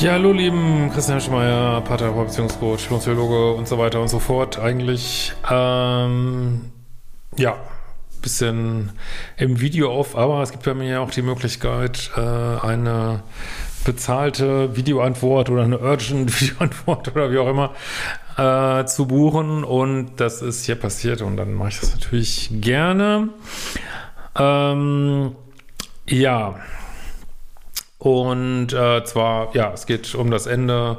Ja, hallo lieben Christian Schmeier, Paartherapeut, Beziehungscoach, Psychologe und so weiter und so fort. Eigentlich, ähm, ja, bisschen im Video auf, aber es gibt bei mir ja auch die Möglichkeit, äh, eine bezahlte Videoantwort oder eine urgent Videoantwort oder wie auch immer äh, zu buchen und das ist hier passiert und dann mache ich das natürlich gerne. Ähm, ja, und äh, zwar, ja, es geht um das Ende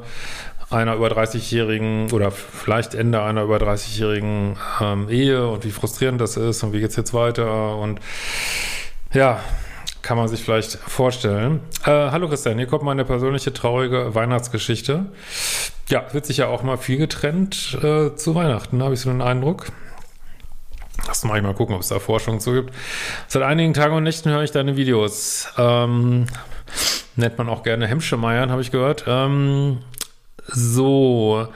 einer über 30-jährigen oder vielleicht Ende einer über 30-jährigen ähm, Ehe und wie frustrierend das ist und wie geht's jetzt weiter und ja, kann man sich vielleicht vorstellen. Äh, hallo Christian, hier kommt meine persönliche traurige Weihnachtsgeschichte. Ja, wird sich ja auch mal viel getrennt äh, zu Weihnachten, habe ich so den Eindruck. Lass mal mal gucken, ob es da Forschung zu gibt. Seit einigen Tagen und Nächten höre ich deine Videos. Ähm, nennt man auch gerne Hemmschemeiern, habe ich gehört. Ähm, so,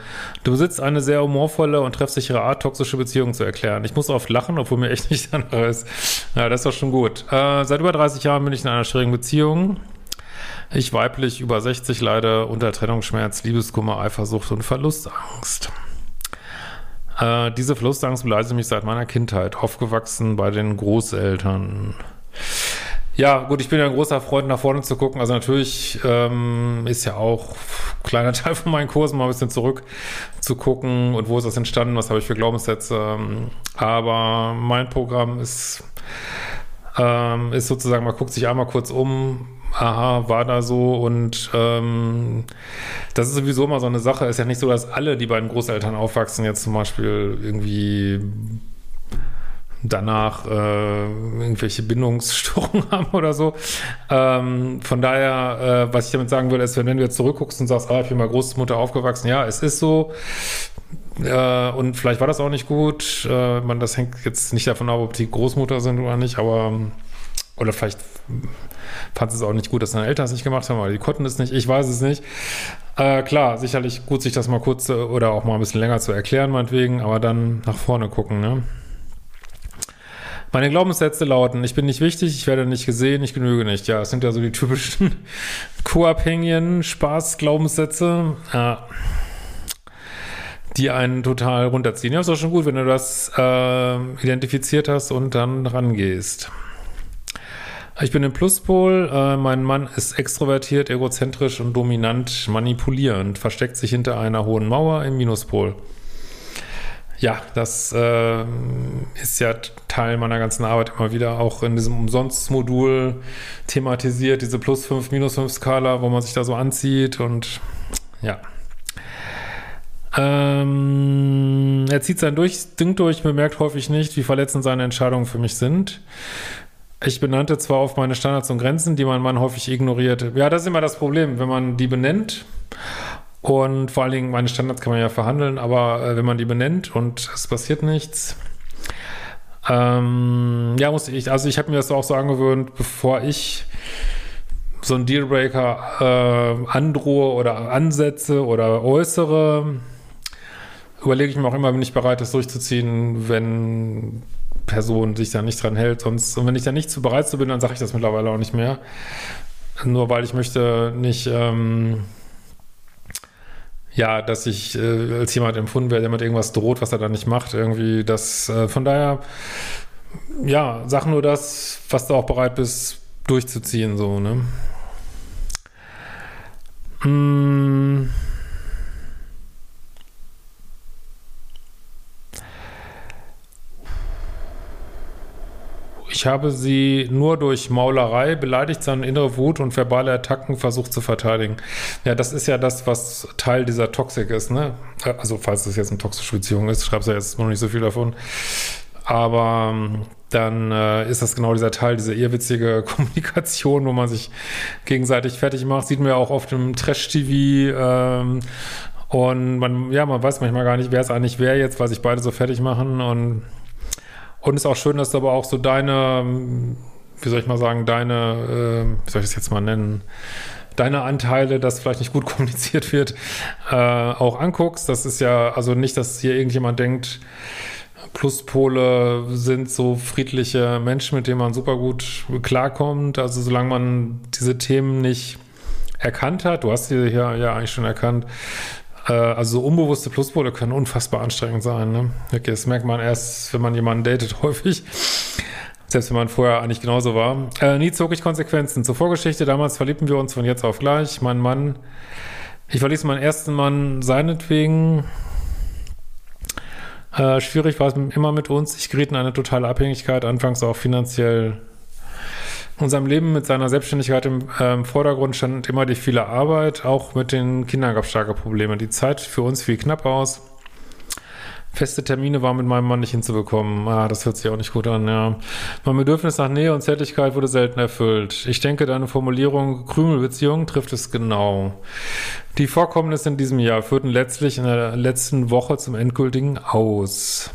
du besitzt eine sehr humorvolle und treffsichere Art, toxische Beziehungen zu erklären. Ich muss oft lachen, obwohl mir echt nicht danach ist. Ja, das ist doch schon gut. Äh, seit über 30 Jahren bin ich in einer schwierigen Beziehung. Ich weiblich über 60 leide unter Trennungsschmerz, Liebeskummer, Eifersucht und Verlustangst. Äh, diese Verlustangst beleidigt mich seit meiner Kindheit, aufgewachsen bei den Großeltern. Ja, gut, ich bin ja ein großer Freund, nach vorne zu gucken. Also natürlich ähm, ist ja auch kleiner Teil von meinen Kursen mal ein bisschen zurück zu gucken und wo ist das entstanden, was habe ich für Glaubenssätze. Aber mein Programm ist, ähm, ist sozusagen, man guckt sich einmal kurz um, aha, war da so und ähm, das ist sowieso immer so eine Sache. Ist ja nicht so, dass alle, die bei den Großeltern aufwachsen, jetzt zum Beispiel irgendwie danach äh, irgendwelche Bindungsstörungen haben oder so. Ähm, von daher, äh, was ich damit sagen würde, ist, wenn, du jetzt zurückguckst und sagst, ah, ich bin mal Großmutter aufgewachsen, ja, es ist so. Äh, und vielleicht war das auch nicht gut. Äh, man, das hängt jetzt nicht davon ab, ob die Großmutter sind oder nicht, aber oder vielleicht fand es auch nicht gut, dass deine Eltern es nicht gemacht haben, aber die konnten es nicht. Ich weiß es nicht. Äh, klar, sicherlich gut, sich das mal kurz oder auch mal ein bisschen länger zu erklären, meinetwegen, aber dann nach vorne gucken, ne? Meine Glaubenssätze lauten, ich bin nicht wichtig, ich werde nicht gesehen, ich genüge nicht. Ja, es sind ja so die typischen co-abhängigen Spaß-Glaubenssätze, ja, die einen total runterziehen. Ja, ist auch schon gut, wenn du das äh, identifiziert hast und dann rangehst. Ich bin im Pluspol, äh, mein Mann ist extrovertiert, egozentrisch und dominant, manipulierend, versteckt sich hinter einer hohen Mauer im Minuspol. Ja, das äh, ist ja Teil meiner ganzen Arbeit immer wieder auch in diesem Umsonstmodul thematisiert, diese plus 5, minus 5 Skala, wo man sich da so anzieht und ja. Ähm, er zieht sein Ding durch, bemerkt häufig nicht, wie verletzend seine Entscheidungen für mich sind. Ich benannte zwar auf meine Standards und Grenzen, die mein Mann häufig ignoriert. Ja, das ist immer das Problem, wenn man die benennt und vor allen Dingen, meine Standards kann man ja verhandeln, aber äh, wenn man die benennt und es passiert nichts, ähm, ja, muss ich, also ich habe mir das auch so angewöhnt, bevor ich so einen Dealbreaker äh, androhe oder ansetze oder äußere, überlege ich mir auch immer, bin ich bereit, das durchzuziehen, wenn Person sich da nicht dran hält. Sonst, und wenn ich da nicht zu bereit zu bin, dann sage ich das mittlerweile auch nicht mehr. Nur weil ich möchte nicht ähm, ja, dass ich äh, als jemand empfunden werde, der mit irgendwas droht, was er dann nicht macht, irgendwie das, äh, von daher, ja, sag nur das, was du auch bereit bist, durchzuziehen, so, ne? Hm. Ich habe sie nur durch Maulerei beleidigt, seine innere Wut und verbale Attacken versucht zu verteidigen. Ja, das ist ja das, was Teil dieser Toxik ist, ne? Also, falls das jetzt eine toxische Beziehung ist, schreibst du ja jetzt noch nicht so viel davon. Aber ähm, dann äh, ist das genau dieser Teil, diese irrwitzige Kommunikation, wo man sich gegenseitig fertig macht. Sieht man ja auch oft im Trash-TV. Ähm, und man, ja, man weiß manchmal gar nicht, wer es eigentlich wer jetzt, weil sich beide so fertig machen. Und, und ist auch schön, dass du aber auch so deine, wie soll ich mal sagen, deine, äh, wie soll ich das jetzt mal nennen, deine Anteile, dass vielleicht nicht gut kommuniziert wird, äh, auch anguckst. Das ist ja, also nicht, dass hier irgendjemand denkt, Pluspole sind so friedliche Menschen, mit denen man super gut klarkommt. Also solange man diese Themen nicht erkannt hat, du hast sie hier ja eigentlich schon erkannt, also so unbewusste Pluspole können unfassbar anstrengend sein. Ne? Okay, das merkt man erst, wenn man jemanden datet, häufig. Selbst wenn man vorher eigentlich genauso war. Äh, nie zog ich Konsequenzen. Zur Vorgeschichte, damals verliebten wir uns von jetzt auf gleich. Mein Mann, ich verließ meinen ersten Mann seinetwegen, äh, schwierig war es immer mit uns. Ich geriet in eine totale Abhängigkeit, anfangs auch finanziell. In unserem Leben mit seiner Selbstständigkeit im äh, Vordergrund stand immer die viele Arbeit. Auch mit den Kindern gab es starke Probleme. Die Zeit für uns fiel knapp aus. Feste Termine waren mit meinem Mann nicht hinzubekommen. Ah, das hört sich auch nicht gut an, ja. Mein Bedürfnis nach Nähe und Zärtlichkeit wurde selten erfüllt. Ich denke, deine Formulierung Krümelbeziehung trifft es genau. Die Vorkommnisse in diesem Jahr führten letztlich in der letzten Woche zum endgültigen Aus.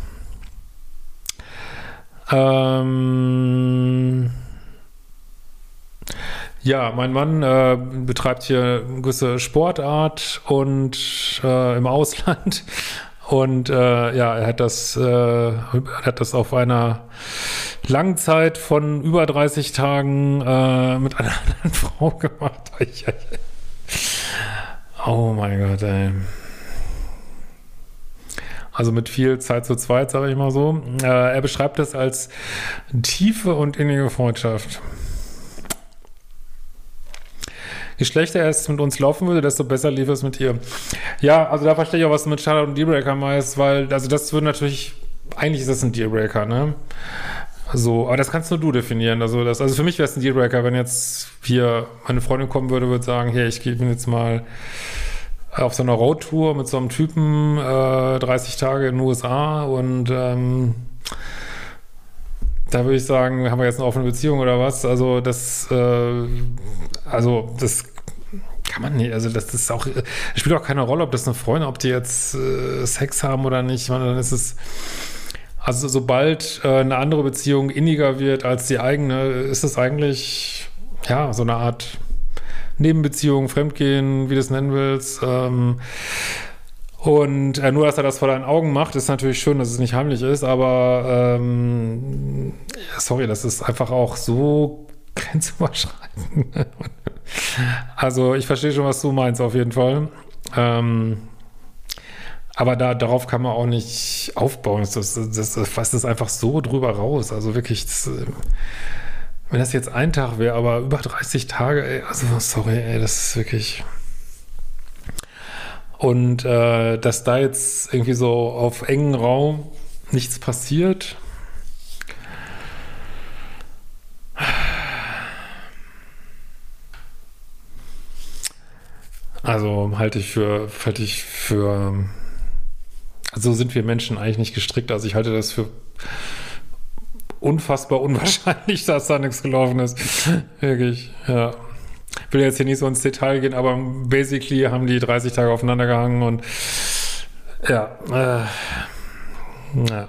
Ähm ja, mein Mann äh, betreibt hier eine gewisse Sportart und äh, im Ausland und äh, ja, er hat das, äh, hat das auf einer langen Zeit von über 30 Tagen äh, mit einer anderen Frau gemacht. oh mein Gott, ey. Also mit viel Zeit zu zweit, sage ich mal so. Äh, er beschreibt es als tiefe und innige Freundschaft. Je schlechter es mit uns laufen würde, desto besser lief es mit ihr. Ja, also da verstehe ich auch, was mit Charlotte und Dealbreaker meinst, weil, also das würde natürlich, eigentlich ist das ein Dealbreaker, ne? So, aber das kannst nur du definieren. Also, das, also für mich wäre es ein Dealbreaker, wenn jetzt hier meine Freundin kommen würde, würde sagen, hey, ich bin jetzt mal auf so einer Roadtour mit so einem Typen, äh, 30 Tage in den USA und ähm, da würde ich sagen, haben wir jetzt eine offene Beziehung oder was? Also das, äh, also das kann man nicht, also das, das ist auch, das spielt auch keine Rolle, ob das eine Freundin, ob die jetzt äh, Sex haben oder nicht. Ich meine, dann ist es, also sobald äh, eine andere Beziehung inniger wird als die eigene, ist es eigentlich, ja, so eine Art Nebenbeziehung, Fremdgehen, wie du es nennen willst. Ähm, und äh, nur, dass er das vor deinen Augen macht, ist natürlich schön, dass es nicht heimlich ist, aber ähm, sorry, das ist einfach auch so grenzüberschreitend. Also ich verstehe schon, was du meinst, auf jeden Fall. Ähm, aber da, darauf kann man auch nicht aufbauen. Das, das, das, das fasst es einfach so drüber raus. Also wirklich, das, wenn das jetzt ein Tag wäre, aber über 30 Tage, ey, also sorry, ey, das ist wirklich. Und äh, dass da jetzt irgendwie so auf engen Raum nichts passiert. Also halte ich für, halte ich für, also sind wir Menschen eigentlich nicht gestrickt. Also ich halte das für unfassbar unwahrscheinlich, dass da nichts gelaufen ist. Wirklich, ja will jetzt hier nicht so ins Detail gehen, aber basically haben die 30 Tage aufeinander gehangen und ja, äh, ja.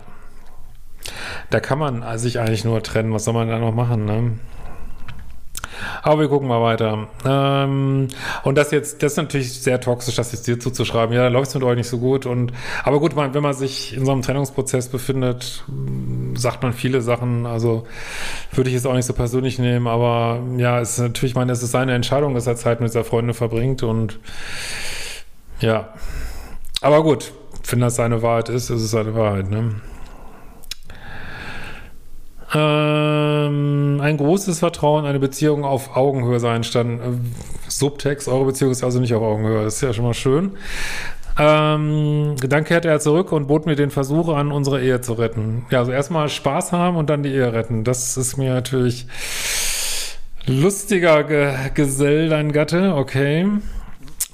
Da kann man sich eigentlich nur trennen. Was soll man da noch machen, ne? Aber wir gucken mal weiter. Ähm, und das jetzt, das ist natürlich sehr toxisch, das jetzt dir zuzuschreiben. Ja, da läuft es mit euch nicht so gut. Und aber gut, man, wenn man sich in so einem Trennungsprozess befindet, sagt man viele Sachen. Also würde ich es auch nicht so persönlich nehmen. Aber ja, es ist natürlich, ich meine, es ist seine Entscheidung, dass er Zeit mit seiner Freundin verbringt. Und ja. Aber gut, wenn das seine Wahrheit ist, ist es seine Wahrheit, ne? Ähm, ein großes Vertrauen, eine Beziehung auf Augenhöhe sein stand. Subtext, eure Beziehung ist also nicht auf Augenhöhe. Das ist ja schon mal schön. Ähm, dann kehrte er zurück und bot mir den Versuch an, unsere Ehe zu retten. Ja, also erstmal Spaß haben und dann die Ehe retten. Das ist mir natürlich lustiger Ge Gesell, dein Gatte. Okay.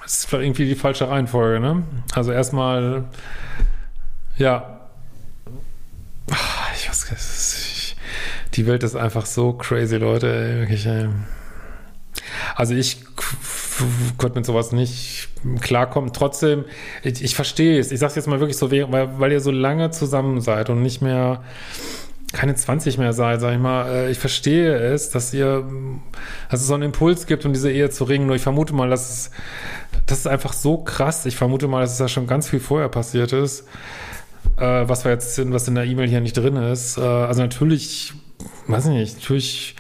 Das ist vielleicht irgendwie die falsche Reihenfolge, ne? Also erstmal, ja. Ich weiß nicht. Die Welt ist einfach so crazy, Leute. Wirklich, ey. Also ich konnte mit sowas nicht klarkommen. Trotzdem, ich, ich verstehe es. Ich sage es jetzt mal wirklich so, weil, weil ihr so lange zusammen seid und nicht mehr keine 20 mehr seid, sag ich mal. Äh, ich verstehe es, dass ihr, dass es so einen Impuls gibt, um diese Ehe zu ringen. Nur ich vermute mal, dass es, das ist einfach so krass. Ich vermute mal, dass es da schon ganz viel vorher passiert ist. Äh, was wir jetzt, was in der E-Mail hier nicht drin ist. Äh, also natürlich, weiß ich nicht, natürlich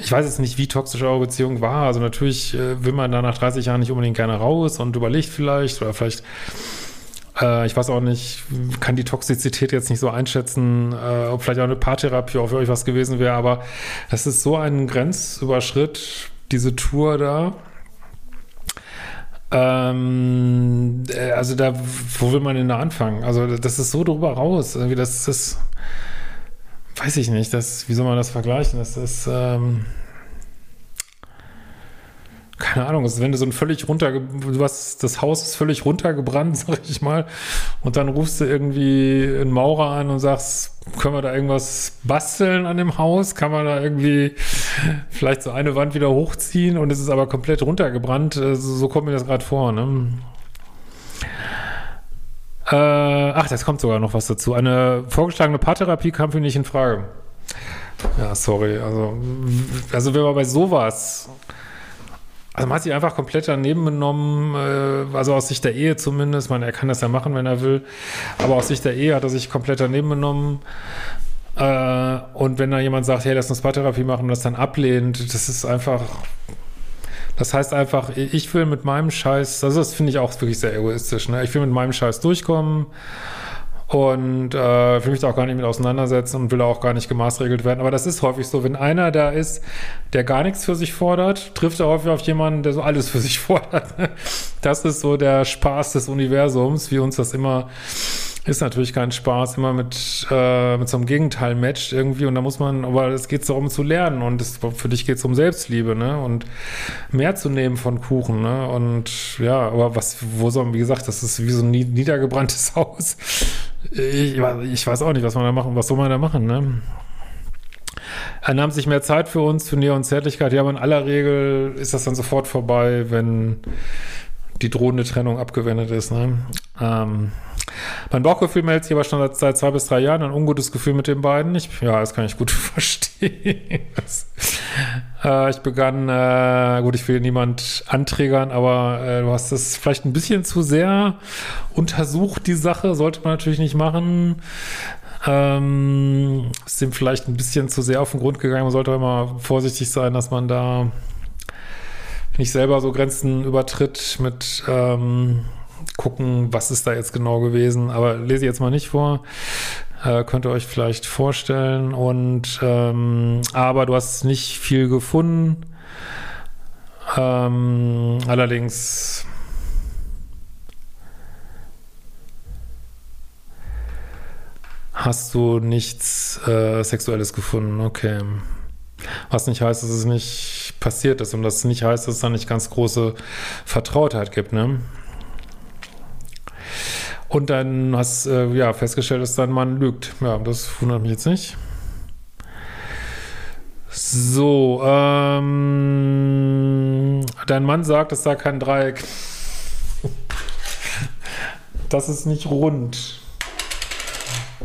ich weiß jetzt nicht, wie toxisch eure Beziehung war. Also natürlich äh, will man da nach 30 Jahren nicht unbedingt gerne raus und überlegt vielleicht oder vielleicht, äh, ich weiß auch nicht, kann die Toxizität jetzt nicht so einschätzen, äh, ob vielleicht auch eine Paartherapie auch für euch was gewesen wäre, aber das ist so ein Grenzüberschritt, diese Tour da. Ähm, äh, also da, wo will man denn da anfangen? Also das ist so drüber raus. Irgendwie das ist weiß ich nicht, das, wie soll man das vergleichen? Das ist, ähm, keine Ahnung, wenn du so ein völlig runter, du hast, das Haus ist völlig runtergebrannt, sag ich mal, und dann rufst du irgendwie einen Maurer an und sagst, können wir da irgendwas basteln an dem Haus? Kann man da irgendwie vielleicht so eine Wand wieder hochziehen und es ist aber komplett runtergebrannt? Äh, so, so kommt mir das gerade vor, ne? Äh, ach, das kommt sogar noch was dazu. Eine vorgeschlagene Paartherapie kam für mich nicht in Frage. Ja, sorry. Also, also wenn man bei sowas, also man hat sich einfach komplett daneben genommen, äh, also aus Sicht der Ehe zumindest. Man, er kann das ja machen, wenn er will. Aber aus Sicht der Ehe hat er sich komplett daneben genommen. Äh, und wenn da jemand sagt, hey, lass uns Paartherapie machen und das dann ablehnt, das ist einfach das heißt einfach, ich will mit meinem Scheiß, also das finde ich auch wirklich sehr egoistisch, ne? Ich will mit meinem Scheiß durchkommen und äh, will mich da auch gar nicht mit auseinandersetzen und will auch gar nicht gemaßregelt werden. Aber das ist häufig so, wenn einer da ist, der gar nichts für sich fordert, trifft er häufig auf jemanden, der so alles für sich fordert. Das ist so der Spaß des Universums, wie uns das immer ist natürlich kein Spaß, immer mit, äh, mit so einem Gegenteil matcht irgendwie und da muss man, aber es geht darum zu lernen und es, für dich geht es um Selbstliebe, ne? Und mehr zu nehmen von Kuchen, ne? Und ja, aber was, wo soll man, wie gesagt, das ist wie so ein niedergebranntes Haus. Ich, ich weiß auch nicht, was man da machen, was soll man da machen, ne? Er nahm sich mehr Zeit für uns, für Nähe und Zärtlichkeit. Ja, aber in aller Regel ist das dann sofort vorbei, wenn die drohende Trennung abgewendet ist. Ne? Ähm, mein Bauchgefühl meldet sich aber schon seit, zwei bis drei Jahren ein ungutes Gefühl mit den beiden. Ich, ja, das kann ich gut verstehen. äh, ich begann, äh, gut, ich will niemand anträgern, aber äh, du hast das vielleicht ein bisschen zu sehr untersucht, die Sache. Sollte man natürlich nicht machen. Ähm, ist dem vielleicht ein bisschen zu sehr auf den Grund gegangen. Man sollte immer vorsichtig sein, dass man da nicht selber so Grenzen übertritt mit ähm, gucken, was ist da jetzt genau gewesen. Aber lese ich jetzt mal nicht vor. Äh, könnt ihr euch vielleicht vorstellen. Und ähm, aber du hast nicht viel gefunden. Ähm, allerdings hast du nichts äh, Sexuelles gefunden. Okay. Was nicht heißt, dass es nicht passiert ist und das nicht heißt, dass es da nicht ganz große Vertrautheit gibt, ne? Und dann hast äh, ja festgestellt, dass dein Mann lügt. Ja, das wundert mich jetzt nicht. So, ähm, dein Mann sagt, es sei kein Dreieck. Das ist nicht rund.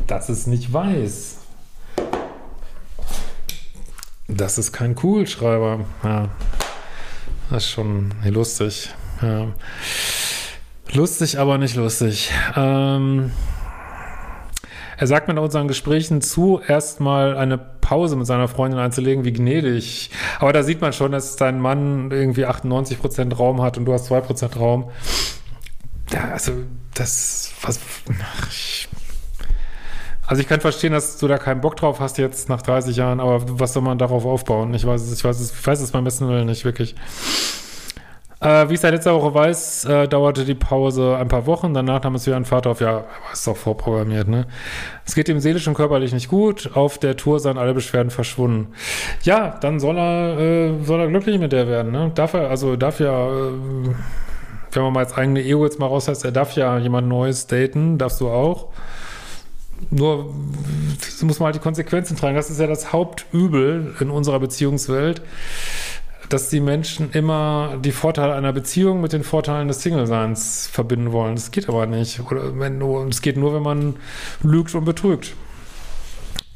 Das ist nicht weiß. Das ist kein Kugelschreiber. Ja. Das ist schon lustig. Ja. Lustig, aber nicht lustig. Ähm, er sagt mir in unseren Gesprächen zu, erstmal eine Pause mit seiner Freundin einzulegen, wie gnädig. Aber da sieht man schon, dass dein Mann irgendwie 98% Raum hat und du hast 2% Raum. Ja, also, das, was, ich also ich kann verstehen, dass du da keinen Bock drauf hast jetzt nach 30 Jahren, aber was soll man darauf aufbauen? Ich weiß es, ich weiß es, ich weiß es beim besten Willen nicht wirklich. Äh, wie ich seit letzter Woche weiß, äh, dauerte die Pause ein paar Wochen. Danach nahm es wieder ein Vater auf. Ja, ist doch vorprogrammiert, ne? Es geht ihm seelisch und körperlich nicht gut. Auf der Tour seien alle Beschwerden verschwunden. Ja, dann soll er, äh, soll er glücklich mit der werden, ne? Darf er, also darf ja, äh, wenn man mal als eigene Ego jetzt mal raus heißt, er darf ja jemand Neues daten, darfst du auch. Nur muss man halt die Konsequenzen tragen. Das ist ja das Hauptübel in unserer Beziehungswelt dass die Menschen immer die Vorteile einer Beziehung mit den Vorteilen des Single-Seins verbinden wollen. Das geht aber nicht. Oder wenn, es geht nur, wenn man lügt und betrügt.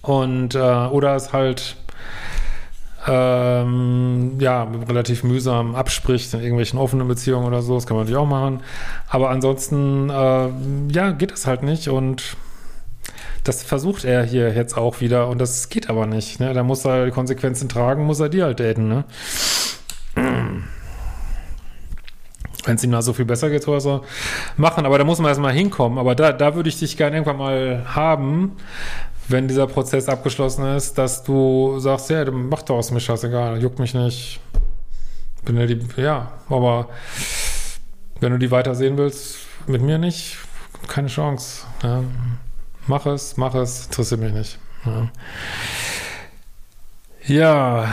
Und, äh, oder es halt, ähm, ja, relativ mühsam abspricht in irgendwelchen offenen Beziehungen oder so. Das kann man natürlich auch machen. Aber ansonsten, äh, ja, geht es halt nicht und das versucht er hier jetzt auch wieder und das geht aber nicht. Ne? Da muss er die Konsequenzen tragen, muss er die halt daten. Ne? Wenn es ihm da so viel besser geht, so machen. Aber da muss man erstmal hinkommen. Aber da, da würde ich dich gerne irgendwann mal haben, wenn dieser Prozess abgeschlossen ist, dass du sagst, ja, mach doch aus mir scheißegal, juckt mich nicht. Bin ja die, ja, aber wenn du die weiter sehen willst, mit mir nicht, keine Chance. Ja. Mach es, mach es, interessiert mich nicht. Ja. ja.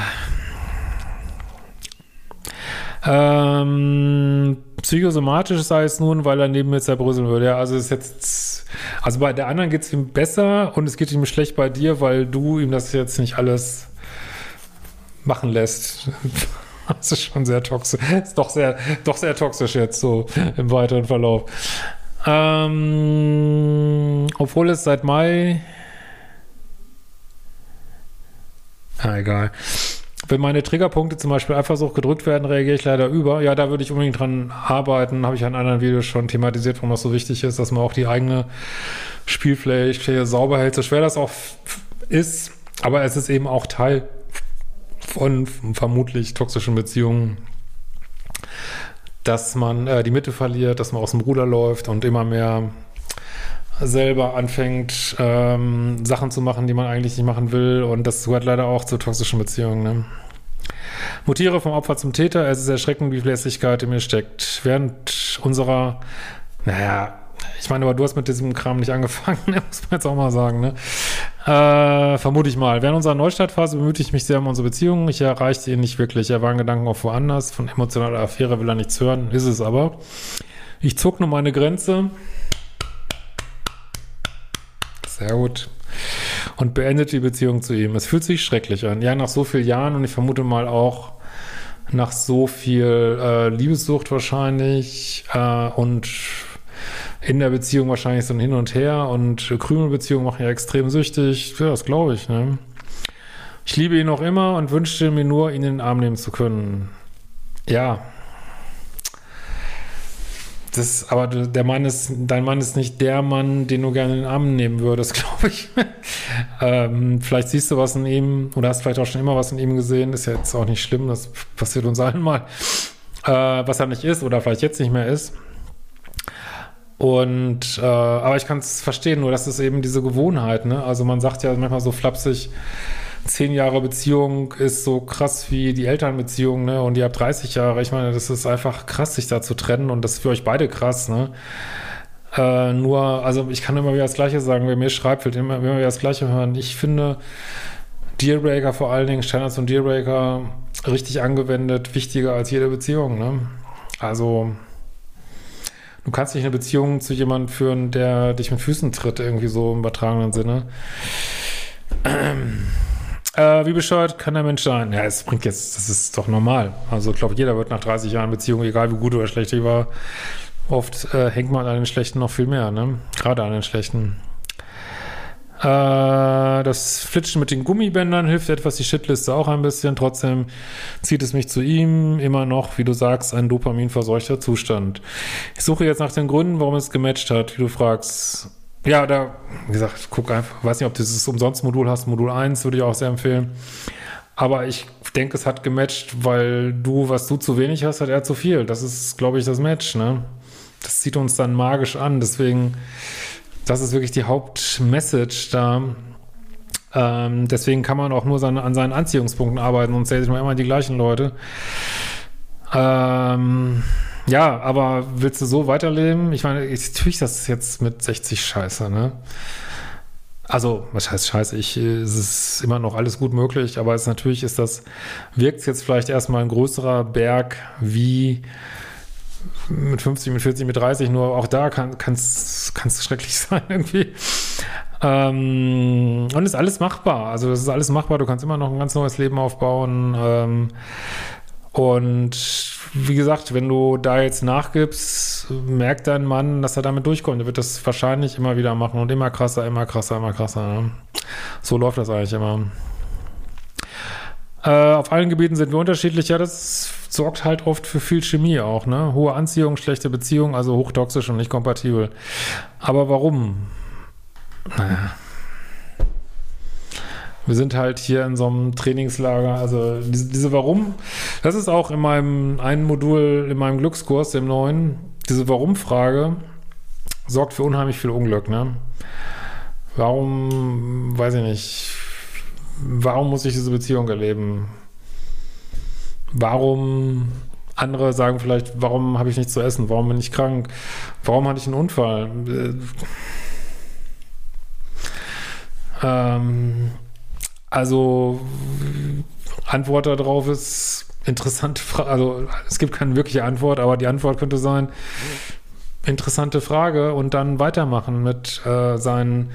Ähm, psychosomatisch sei es nun, weil er neben mir zerbröseln würde. Ja, also ist jetzt, also bei der anderen geht es ihm besser und es geht ihm schlecht bei dir, weil du ihm das jetzt nicht alles machen lässt. Das ist schon sehr toxisch. Ist doch sehr, doch sehr toxisch jetzt so im weiteren Verlauf. Ähm, obwohl es seit Mai. Ah, egal. Wenn meine Triggerpunkte zum Beispiel so gedrückt werden, reagiere ich leider über. Ja, da würde ich unbedingt dran arbeiten. Habe ich in anderen Videos schon thematisiert, warum das so wichtig ist, dass man auch die eigene Spielfläche sauber hält, so schwer das auch ist. Aber es ist eben auch Teil von vermutlich toxischen Beziehungen, dass man äh, die Mitte verliert, dass man aus dem Ruder läuft und immer mehr selber anfängt, ähm, Sachen zu machen, die man eigentlich nicht machen will. Und das gehört leider auch zu toxischen Beziehungen. Ne? Mutiere vom Opfer zum Täter. Es ist erschreckend, wie viel Lässigkeit in mir steckt. Während unserer, naja, ich meine, aber du hast mit diesem Kram nicht angefangen, ne? muss man jetzt auch mal sagen, ne? Äh, vermute ich mal. Während unserer Neustartphase bemühte ich mich sehr um unsere Beziehung. Ich erreichte ihn nicht wirklich. Er war in Gedanken auch woanders. Von emotionaler Affäre will er nichts hören. Ist es aber. Ich zog nur meine Grenze. Sehr gut. Und beendet die Beziehung zu ihm. Es fühlt sich schrecklich an. Ja, nach so vielen Jahren und ich vermute mal auch nach so viel äh, Liebessucht wahrscheinlich äh, und in der Beziehung wahrscheinlich so ein Hin und Her und Krümelbeziehungen machen ja extrem süchtig. Ja, das glaube ich. Ne? Ich liebe ihn noch immer und wünschte mir nur, ihn in den Arm nehmen zu können. Ja, das, aber der Mann ist, dein Mann ist nicht der Mann, den du gerne in den Arm nehmen würdest, glaube ich. ähm, vielleicht siehst du was in ihm oder hast vielleicht auch schon immer was in ihm gesehen. Ist ja jetzt auch nicht schlimm, das passiert uns allen mal. Äh, was er nicht ist oder vielleicht jetzt nicht mehr ist. Und, äh, aber ich kann es verstehen, nur das ist eben diese Gewohnheit, ne? Also man sagt ja manchmal so flapsig, zehn Jahre Beziehung ist so krass wie die Elternbeziehung, ne? Und ihr habt 30 Jahre. Ich meine, das ist einfach krass, sich da zu trennen und das ist für euch beide krass, ne? Äh, nur, also ich kann immer wieder das Gleiche sagen, wer mir schreibt, will immer, immer wieder das Gleiche hören. Ich finde Dealbreaker vor allen Dingen, Standards und Dealbreaker richtig angewendet, wichtiger als jede Beziehung, ne? Also, du kannst nicht eine Beziehung zu jemandem führen, der dich mit Füßen tritt, irgendwie so im übertragenen Sinne. Äh, wie bescheuert kann der Mensch sein? Ja, es bringt jetzt, das ist doch normal. Also ich glaube, jeder wird nach 30 Jahren Beziehung, egal wie gut oder schlecht die war, oft äh, hängt man an den Schlechten noch viel mehr, ne? Gerade an den Schlechten. Äh, das Flitschen mit den Gummibändern hilft etwas, die Shitliste auch ein bisschen. Trotzdem zieht es mich zu ihm. Immer noch, wie du sagst, ein dopaminverseuchter Zustand. Ich suche jetzt nach den Gründen, warum es gematcht hat, wie du fragst. Ja, da, wie gesagt, guck einfach, weiß nicht, ob du dieses Umsonst-Modul hast, Modul 1 würde ich auch sehr empfehlen. Aber ich denke, es hat gematcht, weil du, was du zu wenig hast, hat er zu viel. Das ist, glaube ich, das Match, ne? Das zieht uns dann magisch an. Deswegen, das ist wirklich die Hauptmessage da. Ähm, deswegen kann man auch nur seine, an seinen Anziehungspunkten arbeiten und zählt sich nur immer die gleichen Leute. Äh, Ähm, ja, aber willst du so weiterleben? Ich meine, ich, natürlich das jetzt mit 60 scheiße, ne? Also, was heißt scheiße? Ich, es ist immer noch alles gut möglich, aber es natürlich ist das, wirkt jetzt vielleicht erstmal ein größerer Berg wie mit 50, mit 40, mit 30, nur auch da kann es schrecklich sein irgendwie. Ähm, und ist alles machbar. Also das ist alles machbar. Du kannst immer noch ein ganz neues Leben aufbauen. Ähm, und wie gesagt, wenn du da jetzt nachgibst, merkt dein Mann, dass er damit durchkommt. Er wird das wahrscheinlich immer wieder machen und immer krasser, immer krasser, immer krasser. Ne? So läuft das eigentlich immer. Äh, auf allen Gebieten sind wir unterschiedlich. Ja, das sorgt halt oft für viel Chemie auch. Ne? Hohe Anziehung, schlechte Beziehung, also hochtoxisch und nicht kompatibel. Aber warum? Naja. Wir sind halt hier in so einem Trainingslager. Also diese, diese Warum, das ist auch in meinem einen Modul, in meinem Glückskurs, dem neuen, diese Warum-Frage sorgt für unheimlich viel Unglück. Ne? Warum, weiß ich nicht, warum muss ich diese Beziehung erleben? Warum, andere sagen vielleicht, warum habe ich nichts zu essen? Warum bin ich krank? Warum hatte ich einen Unfall? Ähm, also Antwort darauf ist interessante Frage. Also es gibt keine wirkliche Antwort, aber die Antwort könnte sein, interessante Frage und dann weitermachen mit äh, seinen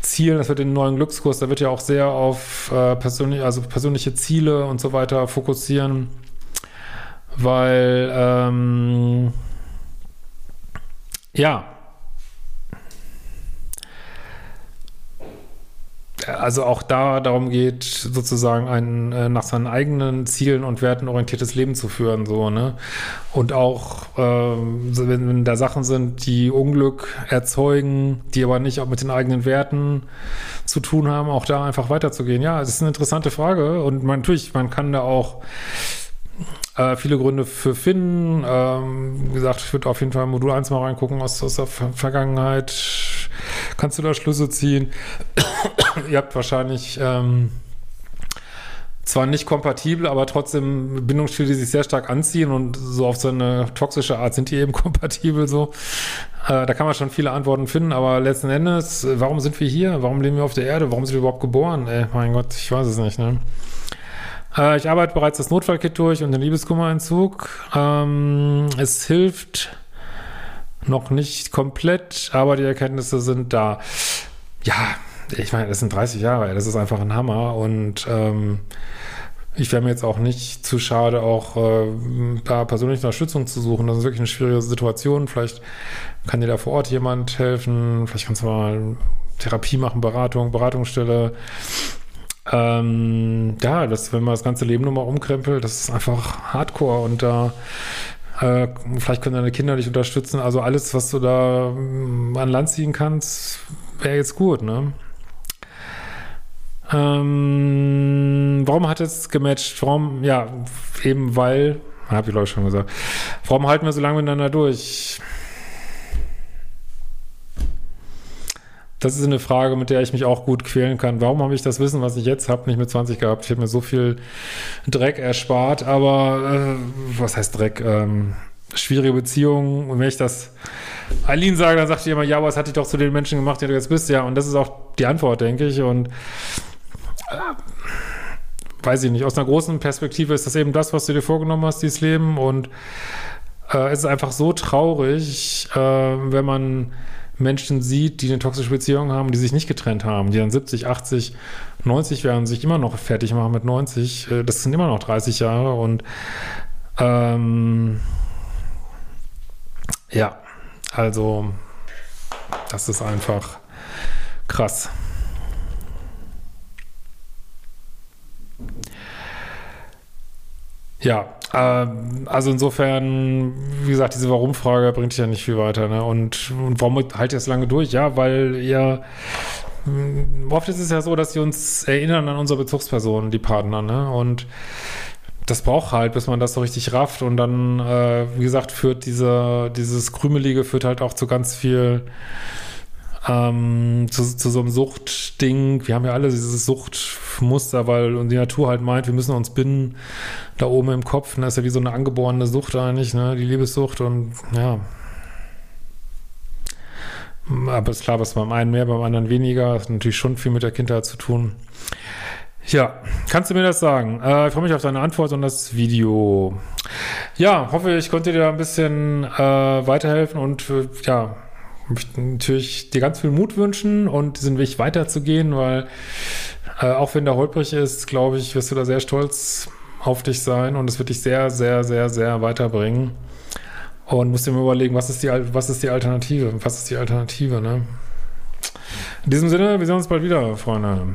Zielen. Das wird den neuen Glückskurs, da wird ja auch sehr auf äh, persönlich, also persönliche Ziele und so weiter fokussieren, weil ähm, ja, also auch da darum geht, sozusagen ein äh, nach seinen eigenen Zielen und Werten orientiertes Leben zu führen, so, ne? Und auch, äh, wenn, wenn da Sachen sind, die Unglück erzeugen, die aber nicht auch mit den eigenen Werten zu tun haben, auch da einfach weiterzugehen. Ja, es ist eine interessante Frage und man, natürlich, man kann da auch äh, viele Gründe für finden. Ähm, wie gesagt, ich würde auf jeden Fall Modul 1 mal reingucken aus, aus der Vergangenheit. Kannst du da Schlüsse ziehen? Ihr habt wahrscheinlich ähm, zwar nicht kompatibel, aber trotzdem Bindungsstile, die sich sehr stark anziehen und so auf so eine toxische Art sind die eben kompatibel so. Äh, da kann man schon viele Antworten finden, aber letzten Endes, warum sind wir hier? Warum leben wir auf der Erde? Warum sind wir überhaupt geboren? Ey, mein Gott, ich weiß es nicht, ne? Äh, ich arbeite bereits das Notfallkit durch und den Liebeskummerentzug. Ähm, es hilft noch nicht komplett, aber die Erkenntnisse sind da. Ja, ich meine, das sind 30 Jahre, das ist einfach ein Hammer und ähm, ich wäre mir jetzt auch nicht zu schade, auch äh, da persönliche Unterstützung zu suchen. Das ist wirklich eine schwierige Situation. Vielleicht kann dir da vor Ort jemand helfen. Vielleicht kannst du mal Therapie machen, Beratung, Beratungsstelle. Ähm, ja, das, wenn man das ganze Leben nochmal umkrempelt, das ist einfach Hardcore und da äh, vielleicht können deine Kinder dich unterstützen. Also alles, was du da mm, an Land ziehen kannst, wäre jetzt gut, ne? Ähm, warum hat es gematcht? Warum, ja, eben weil, habe ich glaube ich schon gesagt, warum halten wir so lange miteinander durch? Das ist eine Frage, mit der ich mich auch gut quälen kann. Warum habe ich das Wissen, was ich jetzt habe, nicht mit 20 gehabt? Ich habe mir so viel Dreck erspart, aber äh, was heißt Dreck? Ähm, schwierige Beziehungen. Und wenn ich das Eileen sage, dann sagt die immer, ja, was hat dich doch zu den Menschen gemacht, die du jetzt bist? Ja, und das ist auch die Antwort, denke ich. Und weiß ich nicht, aus einer großen Perspektive ist das eben das, was du dir vorgenommen hast, dieses Leben. Und äh, es ist einfach so traurig, äh, wenn man Menschen sieht, die eine toxische Beziehung haben, die sich nicht getrennt haben, die dann 70, 80, 90 werden, sich immer noch fertig machen mit 90. Äh, das sind immer noch 30 Jahre und ähm, ja, also das ist einfach krass. Ja, äh, also insofern, wie gesagt, diese Warum-Frage bringt dich ja nicht viel weiter. Ne? Und, und warum haltet ihr das lange durch? Ja, weil ihr hm, oft ist es ja so, dass sie uns erinnern an unsere Bezugspersonen, die Partner, ne? Und das braucht halt, bis man das so richtig rafft und dann, äh, wie gesagt, führt diese, dieses Krümelige führt halt auch zu ganz viel ähm, zu, zu so einem Suchtding. Wir haben ja alle dieses Suchtmuster, weil die Natur halt meint, wir müssen uns binden da oben im Kopf. Und das ist ja wie so eine angeborene Sucht eigentlich, ne? die Liebessucht und ja. Aber ist klar, was beim einen mehr, beim anderen weniger. Das hat natürlich schon viel mit der Kindheit zu tun. Ja, kannst du mir das sagen? Äh, ich freue mich auf deine Antwort und das Video. Ja, hoffe, ich konnte dir ein bisschen äh, weiterhelfen und äh, ja, möchte natürlich dir ganz viel Mut wünschen und diesen Weg weiterzugehen, weil äh, auch wenn der holprig ist, glaube ich, wirst du da sehr stolz auf dich sein und es wird dich sehr, sehr, sehr, sehr weiterbringen. Und musst dir mal überlegen, was ist die, was ist die Alternative? Was ist die Alternative, ne? In diesem Sinne, wir sehen uns bald wieder, Freunde.